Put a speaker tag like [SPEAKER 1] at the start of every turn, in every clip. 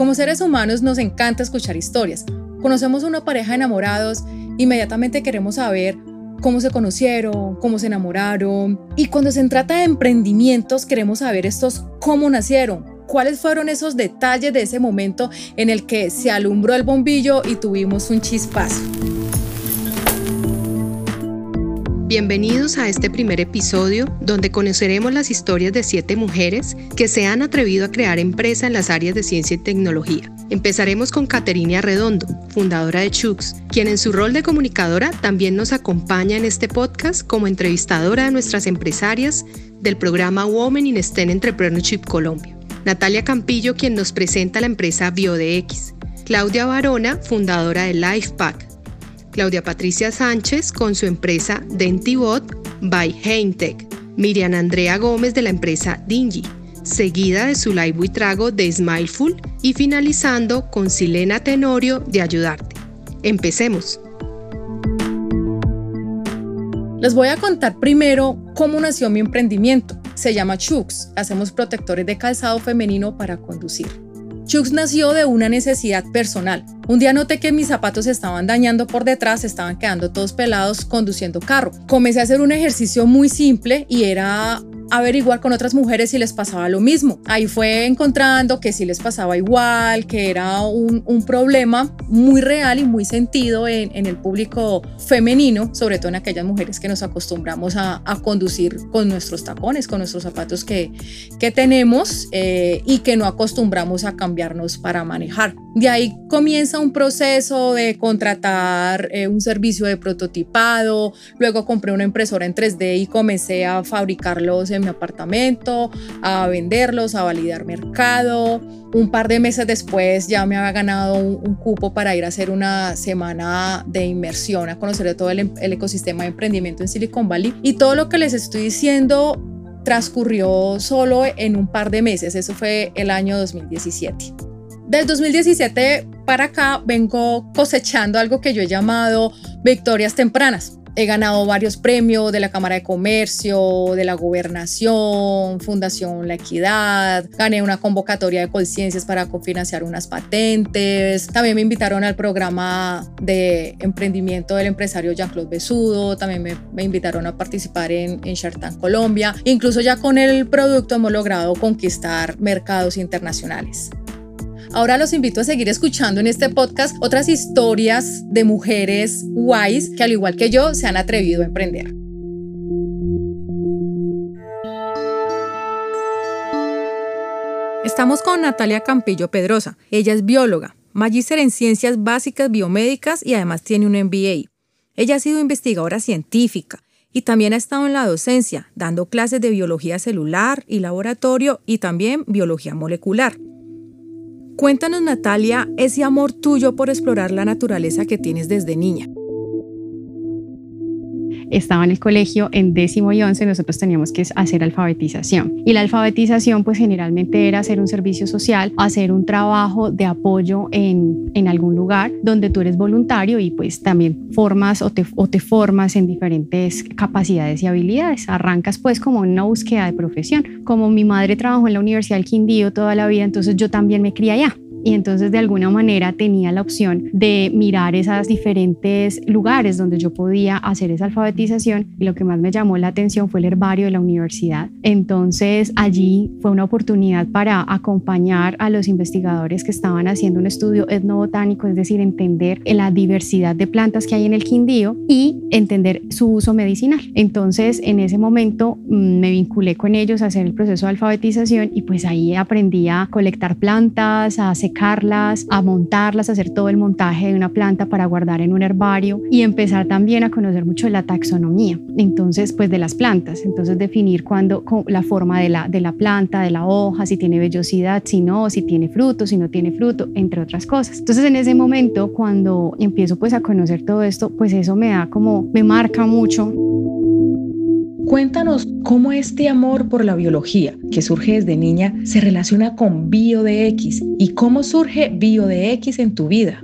[SPEAKER 1] Como seres humanos nos encanta escuchar historias. Conocemos una pareja de enamorados, inmediatamente queremos saber cómo se conocieron, cómo se enamoraron. Y cuando se trata de emprendimientos, queremos saber estos cómo nacieron, cuáles fueron esos detalles de ese momento en el que se alumbró el bombillo y tuvimos un chispazo.
[SPEAKER 2] Bienvenidos a este primer episodio donde conoceremos las historias de siete mujeres que se han atrevido a crear empresa en las áreas de ciencia y tecnología. Empezaremos con Caterina Arredondo, fundadora de Chux, quien en su rol de comunicadora también nos acompaña en este podcast como entrevistadora de nuestras empresarias del programa Women in STEM Entrepreneurship Colombia. Natalia Campillo, quien nos presenta la empresa BioDX. Claudia Barona, fundadora de LifePack Claudia Patricia Sánchez con su empresa Dentibot by Heintech, Miriam Andrea Gómez de la empresa Dingy, seguida de su live Trago de Smileful y finalizando con Silena Tenorio de Ayudarte. Empecemos.
[SPEAKER 1] Les voy a contar primero cómo nació mi emprendimiento. Se llama Chux. Hacemos protectores de calzado femenino para conducir. Chux nació de una necesidad personal. Un día noté que mis zapatos se estaban dañando por detrás, estaban quedando todos pelados conduciendo carro. Comencé a hacer un ejercicio muy simple y era averiguar con otras mujeres si les pasaba lo mismo. Ahí fue encontrando que si les pasaba igual, que era un, problema muy real y muy sentido en, el público femenino, sobre todo en aquellas mujeres que nos acostumbramos a, conducir con nuestros tacones, con nuestros zapatos que, que tenemos eh, y que no acostumbramos a cambiarnos para manejar. De ahí comienza un proceso de contratar eh, un servicio de prototipado, luego compré una impresora en 3D y comencé a fabricarlos en mi apartamento, a venderlos, a validar mercado. Un par de meses después ya me había ganado un, cupo para ir a hacer una semana de inmersión, a conocer todo el, el ecosistema de emprendimiento en Silicon Valley. Y todo lo que les estoy diciendo transcurrió solo en un par de meses. Eso fue el año 2017. Del 2017 para acá vengo cosechando algo que yo he llamado victorias tempranas. He ganado varios premios de la Cámara de Comercio, de la Gobernación, Fundación La Equidad. Gané una convocatoria de conciencias para cofinanciar unas patentes. También me invitaron al programa de emprendimiento del empresario Jean-Claude Besudo. También me, invitaron a participar en, en Colombia. Incluso ya con el producto hemos logrado conquistar mercados internacionales. Ahora los invito a seguir escuchando en este podcast otras historias de mujeres guays que al igual que yo se han atrevido a emprender. Estamos con Natalia Campillo Pedrosa. Ella es bióloga, magíster en ciencias básicas biomédicas y además tiene un MBA. Ella ha sido investigadora científica y también ha estado en la docencia, dando clases de biología celular y laboratorio y también biología molecular. Cuéntanos, Natalia, ese amor tuyo por explorar la naturaleza que tienes desde niña
[SPEAKER 3] estaba en el colegio en décimo y once, nosotros teníamos que hacer alfabetización. Y la alfabetización pues generalmente era hacer un servicio social, hacer un trabajo de apoyo en, en algún lugar donde tú eres voluntario y pues también formas o te, o te formas en diferentes capacidades y habilidades. Arrancas pues como una búsqueda de profesión. Como mi madre trabajó en la Universidad del Quindío toda la vida, entonces yo también me crié allá y entonces de alguna manera tenía la opción de mirar esos diferentes lugares donde yo podía hacer esa alfabetización y lo que más me llamó la atención fue el herbario de la universidad. Entonces allí fue una oportunidad para acompañar a los investigadores que estaban haciendo un estudio etnobotánico, es decir, entender la diversidad de plantas que hay en el Quindío y entender su uso medicinal. Entonces en ese momento mm, me vinculé con ellos a hacer el proceso de alfabetización y pues ahí aprendí a colectar plantas, a hacer secarlas, a montarlas, a hacer todo el montaje de una planta para guardar en un herbario y empezar también a conocer mucho la taxonomía, entonces pues de las plantas, entonces definir cuándo la forma de la, de la planta, de la hoja, si tiene vellosidad, si no, si tiene fruto, si no tiene fruto, entre otras cosas. Entonces en ese momento cuando empiezo pues a conocer todo esto, pues eso me da como, me marca mucho
[SPEAKER 2] Cuéntanos cómo este amor por la biología, que surge desde niña, se relaciona con BioDX y cómo surge BioDX en tu vida.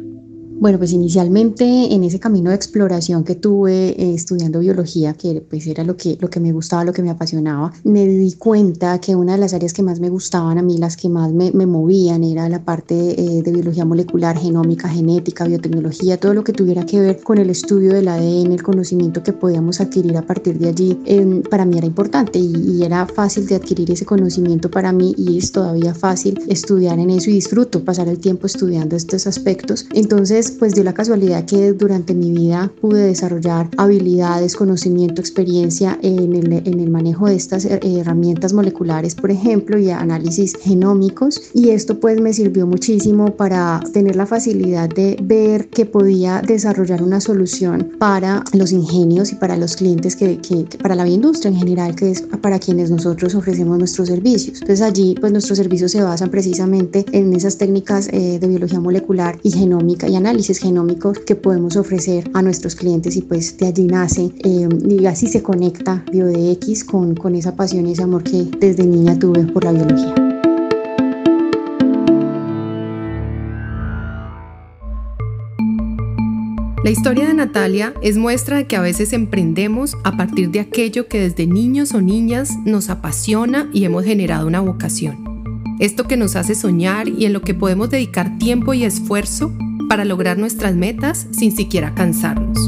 [SPEAKER 4] Bueno, pues inicialmente en ese camino de exploración que tuve eh, estudiando biología, que pues era lo que, lo que me gustaba, lo que me apasionaba, me di cuenta que una de las áreas que más me gustaban a mí, las que más me, me movían, era la parte eh, de biología molecular, genómica, genética, biotecnología, todo lo que tuviera que ver con el estudio del ADN, el conocimiento que podíamos adquirir a partir de allí, em, para mí era importante y, y era fácil de adquirir ese conocimiento para mí y es todavía fácil estudiar en eso y disfruto pasar el tiempo estudiando estos aspectos. Entonces, pues dio la casualidad que durante mi vida pude desarrollar habilidades, conocimiento, experiencia en el, en el manejo de estas eh, herramientas moleculares, por ejemplo, y análisis genómicos. Y esto pues me sirvió muchísimo para tener la facilidad de ver que podía desarrollar una solución para los ingenios y para los clientes, que, que, para la industria en general, que es para quienes nosotros ofrecemos nuestros servicios. Entonces allí pues nuestros servicios se basan precisamente en esas técnicas eh, de biología molecular y genómica y análisis análisis genómicos que podemos ofrecer a nuestros clientes y pues de allí nace eh, y así se conecta BioDX con, con esa pasión y ese amor que desde niña tuve por la biología.
[SPEAKER 2] La historia de Natalia es muestra de que a veces emprendemos a partir de aquello que desde niños o niñas nos apasiona y hemos generado una vocación. Esto que nos hace soñar y en lo que podemos dedicar tiempo y esfuerzo para lograr nuestras metas sin siquiera cansarnos.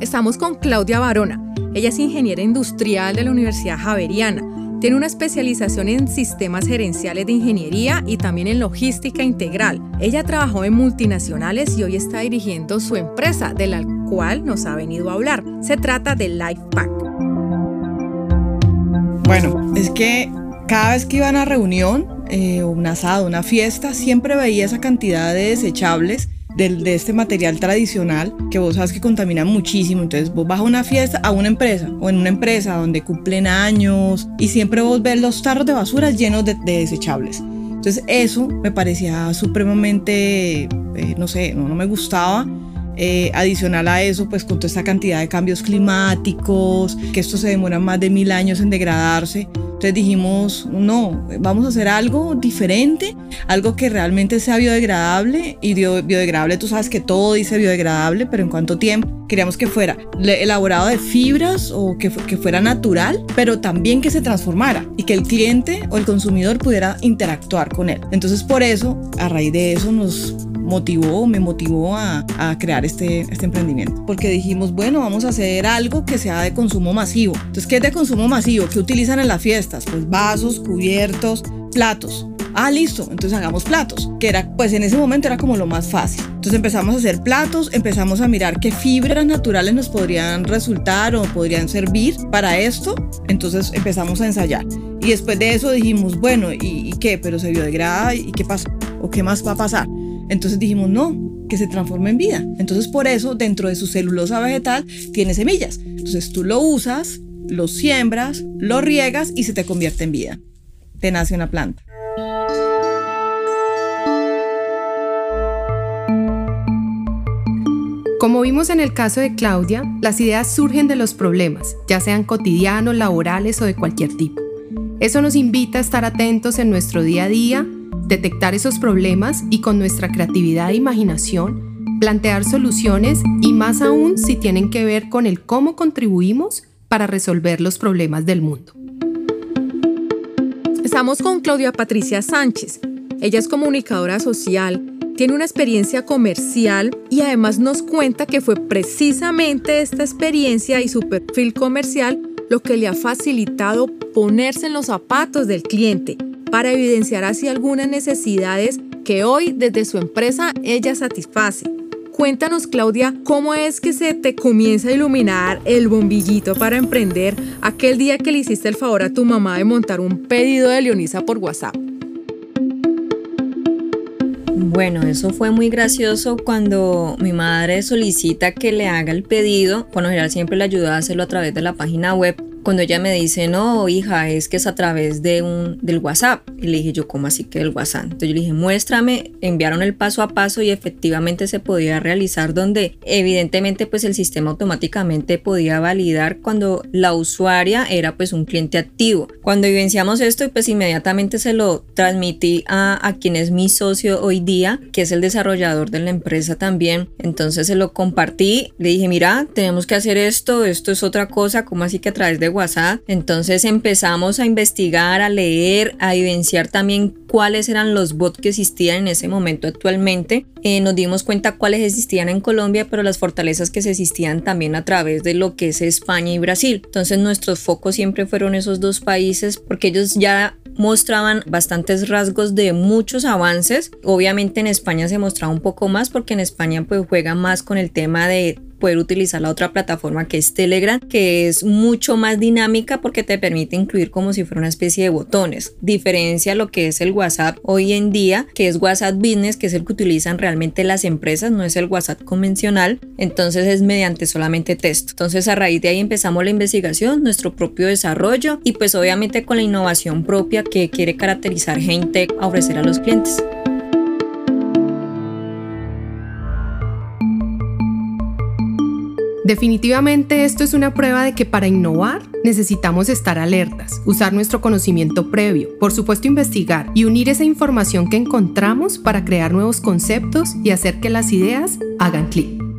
[SPEAKER 5] Estamos con Claudia Barona. Ella es ingeniera industrial de la Universidad Javeriana. Tiene una especialización en sistemas gerenciales de ingeniería y también en logística integral. Ella trabajó en multinacionales y hoy está dirigiendo su empresa, de la cual nos ha venido a hablar. Se trata de Lifepack.
[SPEAKER 6] Bueno, es que cada vez que iba a una reunión, eh, un asado, una fiesta, siempre veía esa cantidad de desechables de, este material tradicional que vos sabes que contamina muchísimo. Entonces vos vas a una fiesta, a una empresa o en una empresa donde cumplen años y siempre vos ves los tarros de basura llenos de, desechables. Entonces eso me parecía supremamente, eh, no sé, no me gustaba eh, adicional a eso, pues con toda esta cantidad de cambios climáticos, que esto se demora más de mil años en degradarse. Entonces dijimos, no, vamos a hacer algo diferente, algo que realmente sea biodegradable. Y biodegradable, tú sabes que todo dice biodegradable, pero en cuánto tiempo. Queríamos que fuera elaborado de fibras o que, que fuera natural, pero también que se transformara y que el cliente o el consumidor pudiera interactuar con él. Entonces por eso, a raíz de eso, nos motivó, me motivó a, a, crear este, este emprendimiento. Porque dijimos, bueno, vamos a hacer algo que sea de consumo masivo. Entonces, ¿qué es de consumo masivo? ¿Qué utilizan en las fiestas? Pues vasos, cubiertos, platos. Ah, listo, entonces hagamos platos, que era, pues en ese momento era como lo más fácil. Entonces empezamos a hacer platos, empezamos a mirar qué fibras naturales nos podrían resultar o podrían servir para esto. Entonces empezamos a ensayar. Y después de eso dijimos, bueno, ¿y, y qué? Pero se biodegrada, ¿y qué pasa? ¿O qué más va a pasar? Entonces dijimos, no, que se transforme en vida. Entonces por eso dentro de su celulosa vegetal tiene semillas. Entonces tú lo usas, lo siembras, lo riegas y se te convierte en vida. Te nace una planta.
[SPEAKER 2] Como vimos en el caso de Claudia, las ideas surgen de los problemas, ya sean cotidianos, laborales o de cualquier tipo. Eso nos invita a estar atentos en nuestro día a día detectar esos problemas y con nuestra creatividad e imaginación plantear soluciones y más aún si tienen que ver con el cómo contribuimos para resolver los problemas del mundo.
[SPEAKER 5] Estamos con Claudia Patricia Sánchez. Ella es comunicadora social, tiene una experiencia comercial y además nos cuenta que fue precisamente esta experiencia y su perfil comercial lo que le ha facilitado ponerse en los zapatos del cliente para evidenciar así algunas necesidades que hoy desde su empresa ella satisface. Cuéntanos, Claudia, cómo es que se te comienza a iluminar el bombillito para emprender aquel día que le hiciste el favor a tu mamá de montar un pedido de Leonisa por WhatsApp.
[SPEAKER 7] Bueno, eso fue muy gracioso cuando mi madre solicita que le haga el pedido. Por lo general siempre le ayuda a hacerlo a través de la página web cuando ella me dice, no, hija, es que es a través de un, del WhatsApp. Y le dije yo, ¿cómo así que del WhatsApp? Entonces yo le dije, muéstrame, enviaron el paso a paso y efectivamente se podía realizar donde evidentemente pues el sistema automáticamente podía validar cuando la usuaria era pues un cliente activo. Cuando vivenciamos esto pues inmediatamente se lo transmití a, a quien es mi socio hoy día, que es el desarrollador de la empresa también. Entonces se lo compartí, le dije, mira, tenemos que hacer esto, esto es otra cosa, como así que a través de WhatsApp? Entonces empezamos a investigar, a leer, a evidenciar también cuáles eran los bots que existían en ese momento actualmente. Eh, nos dimos cuenta cuáles existían en Colombia, pero las fortalezas que se existían también a través de lo que es España y Brasil. Entonces nuestros focos siempre fueron esos dos países porque ellos ya mostraban bastantes rasgos de muchos avances. Obviamente en España se mostraba un poco más porque en España pues juega más con el tema de poder utilizar la otra plataforma que es Telegram, que es mucho más dinámica porque te permite incluir como si fuera una especie de botones. Diferencia lo que es el WhatsApp hoy en día, que es WhatsApp Business, que es el que utilizan realmente las empresas, no es el WhatsApp convencional, entonces es mediante solamente texto. Entonces a raíz de ahí empezamos la investigación, nuestro propio desarrollo y pues obviamente con la innovación propia que quiere caracterizar GainTech a ofrecer a los clientes.
[SPEAKER 2] Definitivamente esto es una prueba de que para innovar necesitamos estar alertas, usar nuestro conocimiento previo, por supuesto investigar y unir esa información que encontramos para crear nuevos conceptos y hacer que las ideas hagan clic.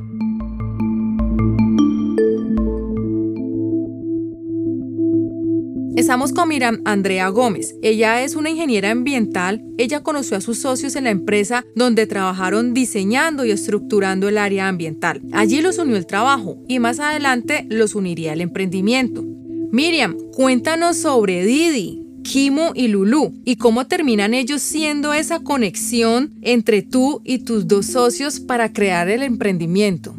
[SPEAKER 1] Estamos con Miriam Andrea Gómez. Ella es una ingeniera ambiental. Ella conoció a sus socios en la empresa donde trabajaron diseñando y estructurando el área ambiental. Allí los unió el trabajo y más adelante los uniría el emprendimiento. Miriam, cuéntanos sobre Didi, Kimo y Lulu y cómo terminan ellos siendo esa conexión entre tú y tus dos socios para crear el emprendimiento.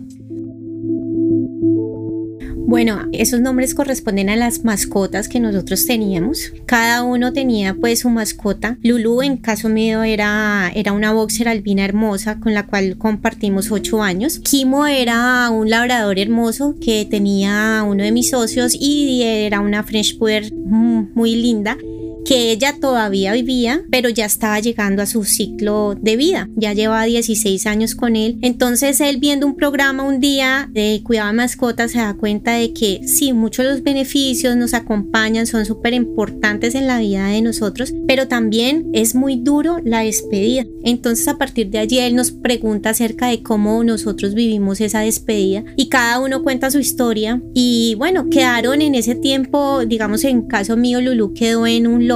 [SPEAKER 8] Bueno, esos nombres corresponden a las mascotas que nosotros teníamos. Cada uno tenía pues su mascota. Lulu en caso mío era, era una boxer albina hermosa con la cual compartimos ocho años. Kimo era un labrador hermoso que tenía uno de mis socios y era una French Poodle muy linda que ella todavía vivía, pero ya estaba llegando a su ciclo de vida. Ya lleva 16 años con él. Entonces él viendo un programa un día de cuidado de mascotas se da cuenta de que sí, muchos de los beneficios nos acompañan, son súper importantes en la vida de nosotros, pero también es muy duro la despedida. Entonces a partir de allí él nos pregunta acerca de cómo nosotros vivimos esa despedida y cada uno cuenta su historia y bueno, quedaron en ese tiempo, digamos en caso mío, Lulu quedó en un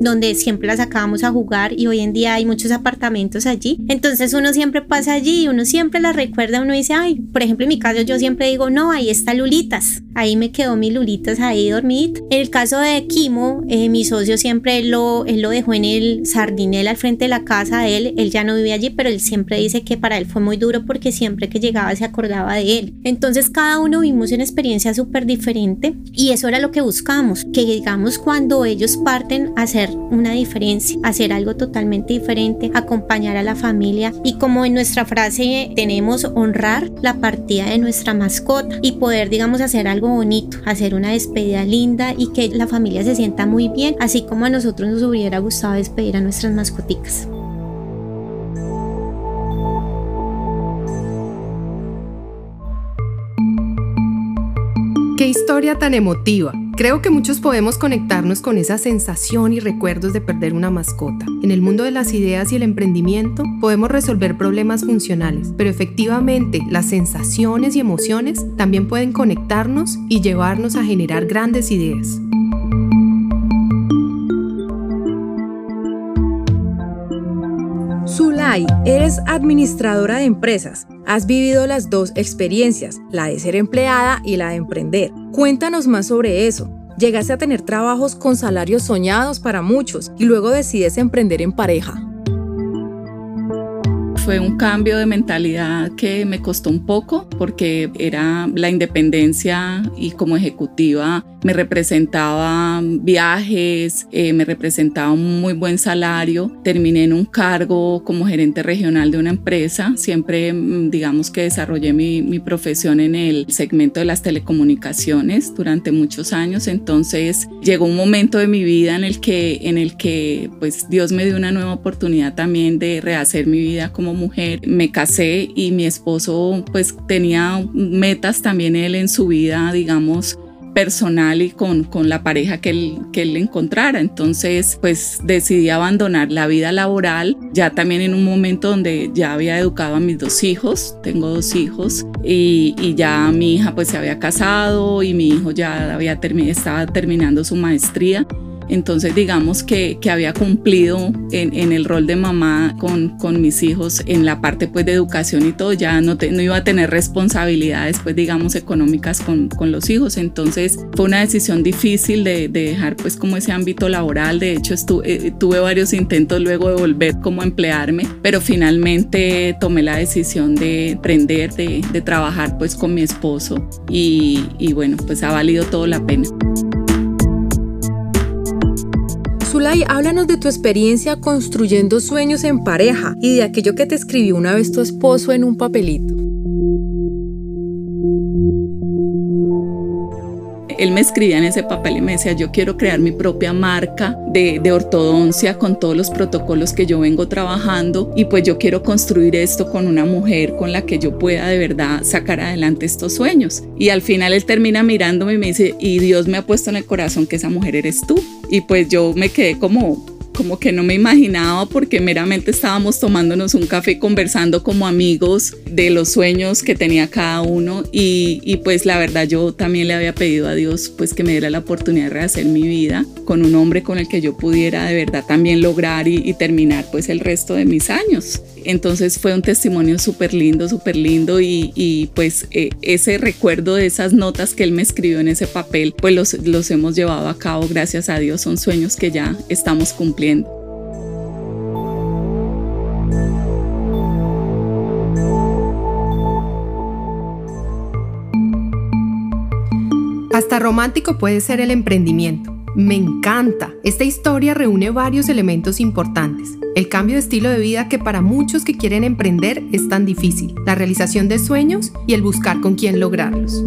[SPEAKER 8] donde siempre la sacábamos a jugar y hoy en día hay muchos apartamentos allí. Entonces uno siempre pasa allí uno siempre la recuerda, uno dice, ay, por ejemplo en mi caso yo siempre digo, no, ahí está Lulitas, ahí me quedó mi Lulitas ahí dormidito. En el caso de Kimo, eh, mi socio siempre lo, él lo dejó en el sardinel al frente de la casa de él, él ya no vive allí, pero él siempre dice que para él fue muy duro porque siempre que llegaba se acordaba de él. Entonces cada uno vimos una experiencia súper diferente y eso era lo que buscamos, que digamos cuando ellos parten hacer una diferencia, hacer algo totalmente diferente, acompañar a la familia y como en nuestra frase tenemos honrar la partida de nuestra mascota y poder digamos hacer algo bonito, hacer una despedida linda y que la familia se sienta muy bien, así como a nosotros nos hubiera gustado despedir a nuestras mascoticas.
[SPEAKER 2] Qué historia tan emotiva. Creo que muchos podemos conectarnos con esa sensación y recuerdos de perder una mascota. En el mundo de las ideas y el emprendimiento podemos resolver problemas funcionales, pero efectivamente las sensaciones y emociones también pueden conectarnos y llevarnos a generar grandes ideas.
[SPEAKER 1] Zulay, eres administradora de empresas. Has vivido las dos experiencias, la de ser empleada y la de emprender. Cuéntanos más sobre eso. Llegaste a tener trabajos con salarios soñados para muchos y luego decides emprender en pareja.
[SPEAKER 9] Fue un cambio de mentalidad que me costó un poco porque era la independencia y como ejecutiva me representaba viajes, eh, me representaba un muy buen salario. Terminé en un cargo como gerente regional de una empresa. Siempre, mm, digamos que desarrollé mi, mi profesión en el segmento de las telecomunicaciones durante muchos años. Entonces llegó un momento de mi vida en el que, en el que pues Dios me dio una nueva oportunidad también de rehacer mi vida como mujer. Me casé y mi esposo pues tenía metas también él en su vida, digamos, personal y con, con la pareja que él, que él encontrara. Entonces, pues decidí abandonar la vida laboral, ya también en un momento donde ya había educado a mis dos hijos, tengo dos hijos, y, y ya mi hija pues se había casado y mi hijo ya había estaba terminando su maestría. Entonces digamos que, que había cumplido en, el rol de mamá con, con, mis hijos en la parte pues de educación y todo, ya no, no iba a tener responsabilidades pues digamos económicas con, los hijos. Entonces fue una decisión difícil de, de dejar pues como ese ámbito laboral. De hecho estuve, eh, tuve varios intentos luego de volver como emplearme, pero finalmente tomé la decisión de emprender, de, de trabajar pues con mi esposo y, y bueno pues ha valido todo la pena.
[SPEAKER 1] Zulay, háblanos de tu experiencia construyendo sueños en pareja y de aquello que te escribió una vez tu esposo en un papelito.
[SPEAKER 9] Él me escribía en ese papel y me decía, yo quiero crear mi propia marca de, de, ortodoncia con todos los protocolos que yo vengo trabajando y pues yo quiero construir esto con una mujer con la que yo pueda de verdad sacar adelante estos sueños. Y al final él termina mirándome y me dice, y Dios me ha puesto en el corazón que esa mujer eres tú. Y pues yo me quedé como, como que no me imaginaba porque meramente estábamos tomándonos un café conversando como amigos de los sueños que tenía cada uno y, pues la verdad yo también le había pedido a Dios pues que me diera la oportunidad de rehacer mi vida con un hombre con el que yo pudiera de verdad también lograr y, y terminar pues el resto de mis años. Entonces fue un testimonio súper lindo, súper lindo y, pues eh, ese recuerdo de esas notas que él me escribió en ese papel, pues los, los hemos llevado a cabo, gracias a Dios, son sueños que ya estamos cumpliendo.
[SPEAKER 2] Hasta romántico puede ser el emprendimiento. Me encanta. Esta historia reúne varios elementos importantes. El cambio de estilo de vida que para muchos que quieren emprender es tan difícil, la realización de sueños y el buscar con quién lograrlos.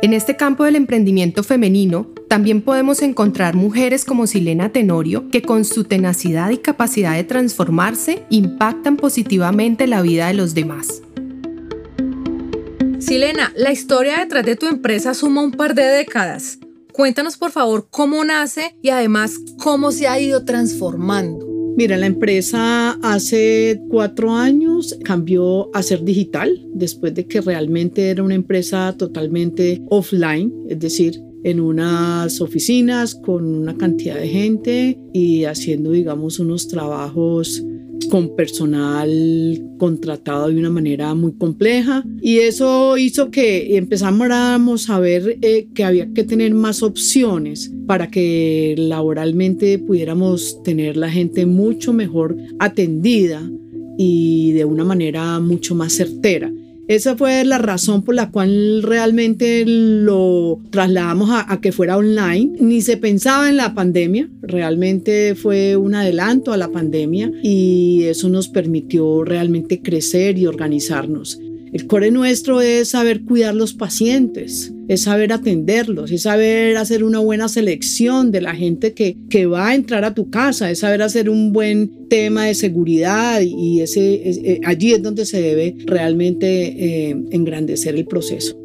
[SPEAKER 2] En este campo del emprendimiento femenino, también podemos encontrar mujeres como Silena Tenorio que con su tenacidad y capacidad de transformarse impactan positivamente la vida de los demás.
[SPEAKER 1] Silena, la historia detrás de tu empresa suma un par de décadas. Cuéntanos por favor cómo nace y además cómo se ha ido transformando.
[SPEAKER 10] Mira, la empresa hace cuatro años cambió a ser digital después de que realmente era una empresa totalmente offline, es decir, en unas oficinas con una cantidad de gente y haciendo, digamos, unos trabajos con personal contratado de una manera muy compleja y eso hizo que empezamos a ver eh, que había que tener más opciones para que laboralmente pudiéramos tener la gente mucho mejor atendida y de una manera mucho más certera. Esa fue la razón por la cual realmente lo trasladamos a, que fuera online. Ni se pensaba en la pandemia, realmente fue un adelanto a la pandemia y eso nos permitió realmente crecer y organizarnos. El core nuestro es saber cuidar los pacientes, es saber atenderlos, es saber hacer una buena selección de la gente que, que va a entrar a tu casa, es saber hacer un buen tema de seguridad y ese, eh, allí es donde se debe realmente eh, engrandecer el proceso.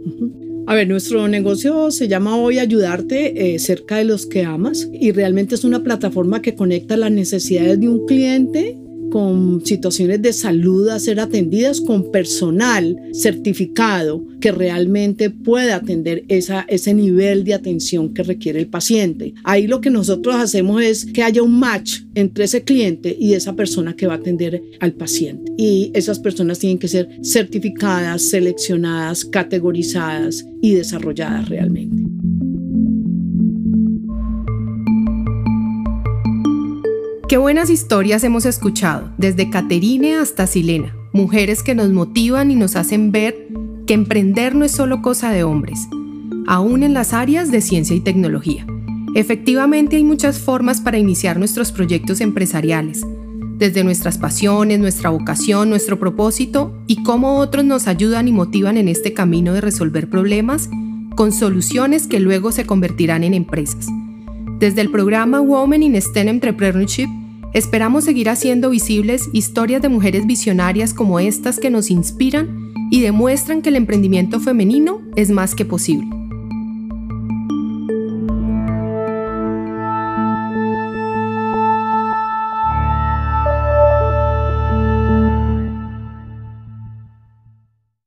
[SPEAKER 10] A ver, nuestro negocio se llama Hoy Ayudarte eh, cerca de los que amas y realmente es una plataforma que conecta las necesidades de un cliente con situaciones de salud a ser atendidas con personal certificado que realmente pueda atender ese nivel de atención que requiere el paciente. Ahí lo que nosotros hacemos es que haya un match entre ese cliente y esa persona que va a atender al paciente. Y esas personas tienen que ser certificadas, seleccionadas, categorizadas y desarrolladas realmente.
[SPEAKER 2] Qué buenas historias hemos escuchado, desde Caterine hasta Silena, mujeres que nos motivan y nos hacen ver que emprender no es solo cosa de hombres, aún en las áreas de ciencia y tecnología. Efectivamente hay muchas formas para iniciar nuestros proyectos empresariales, desde nuestras pasiones, nuestra vocación, nuestro propósito y cómo otros nos ayudan y motivan en este camino de resolver problemas con soluciones que luego se convertirán en empresas. Desde el programa Women in STEM Entrepreneurship, esperamos seguir haciendo visibles historias de mujeres visionarias como estas que nos inspiran y demuestran que el emprendimiento femenino es más que posible.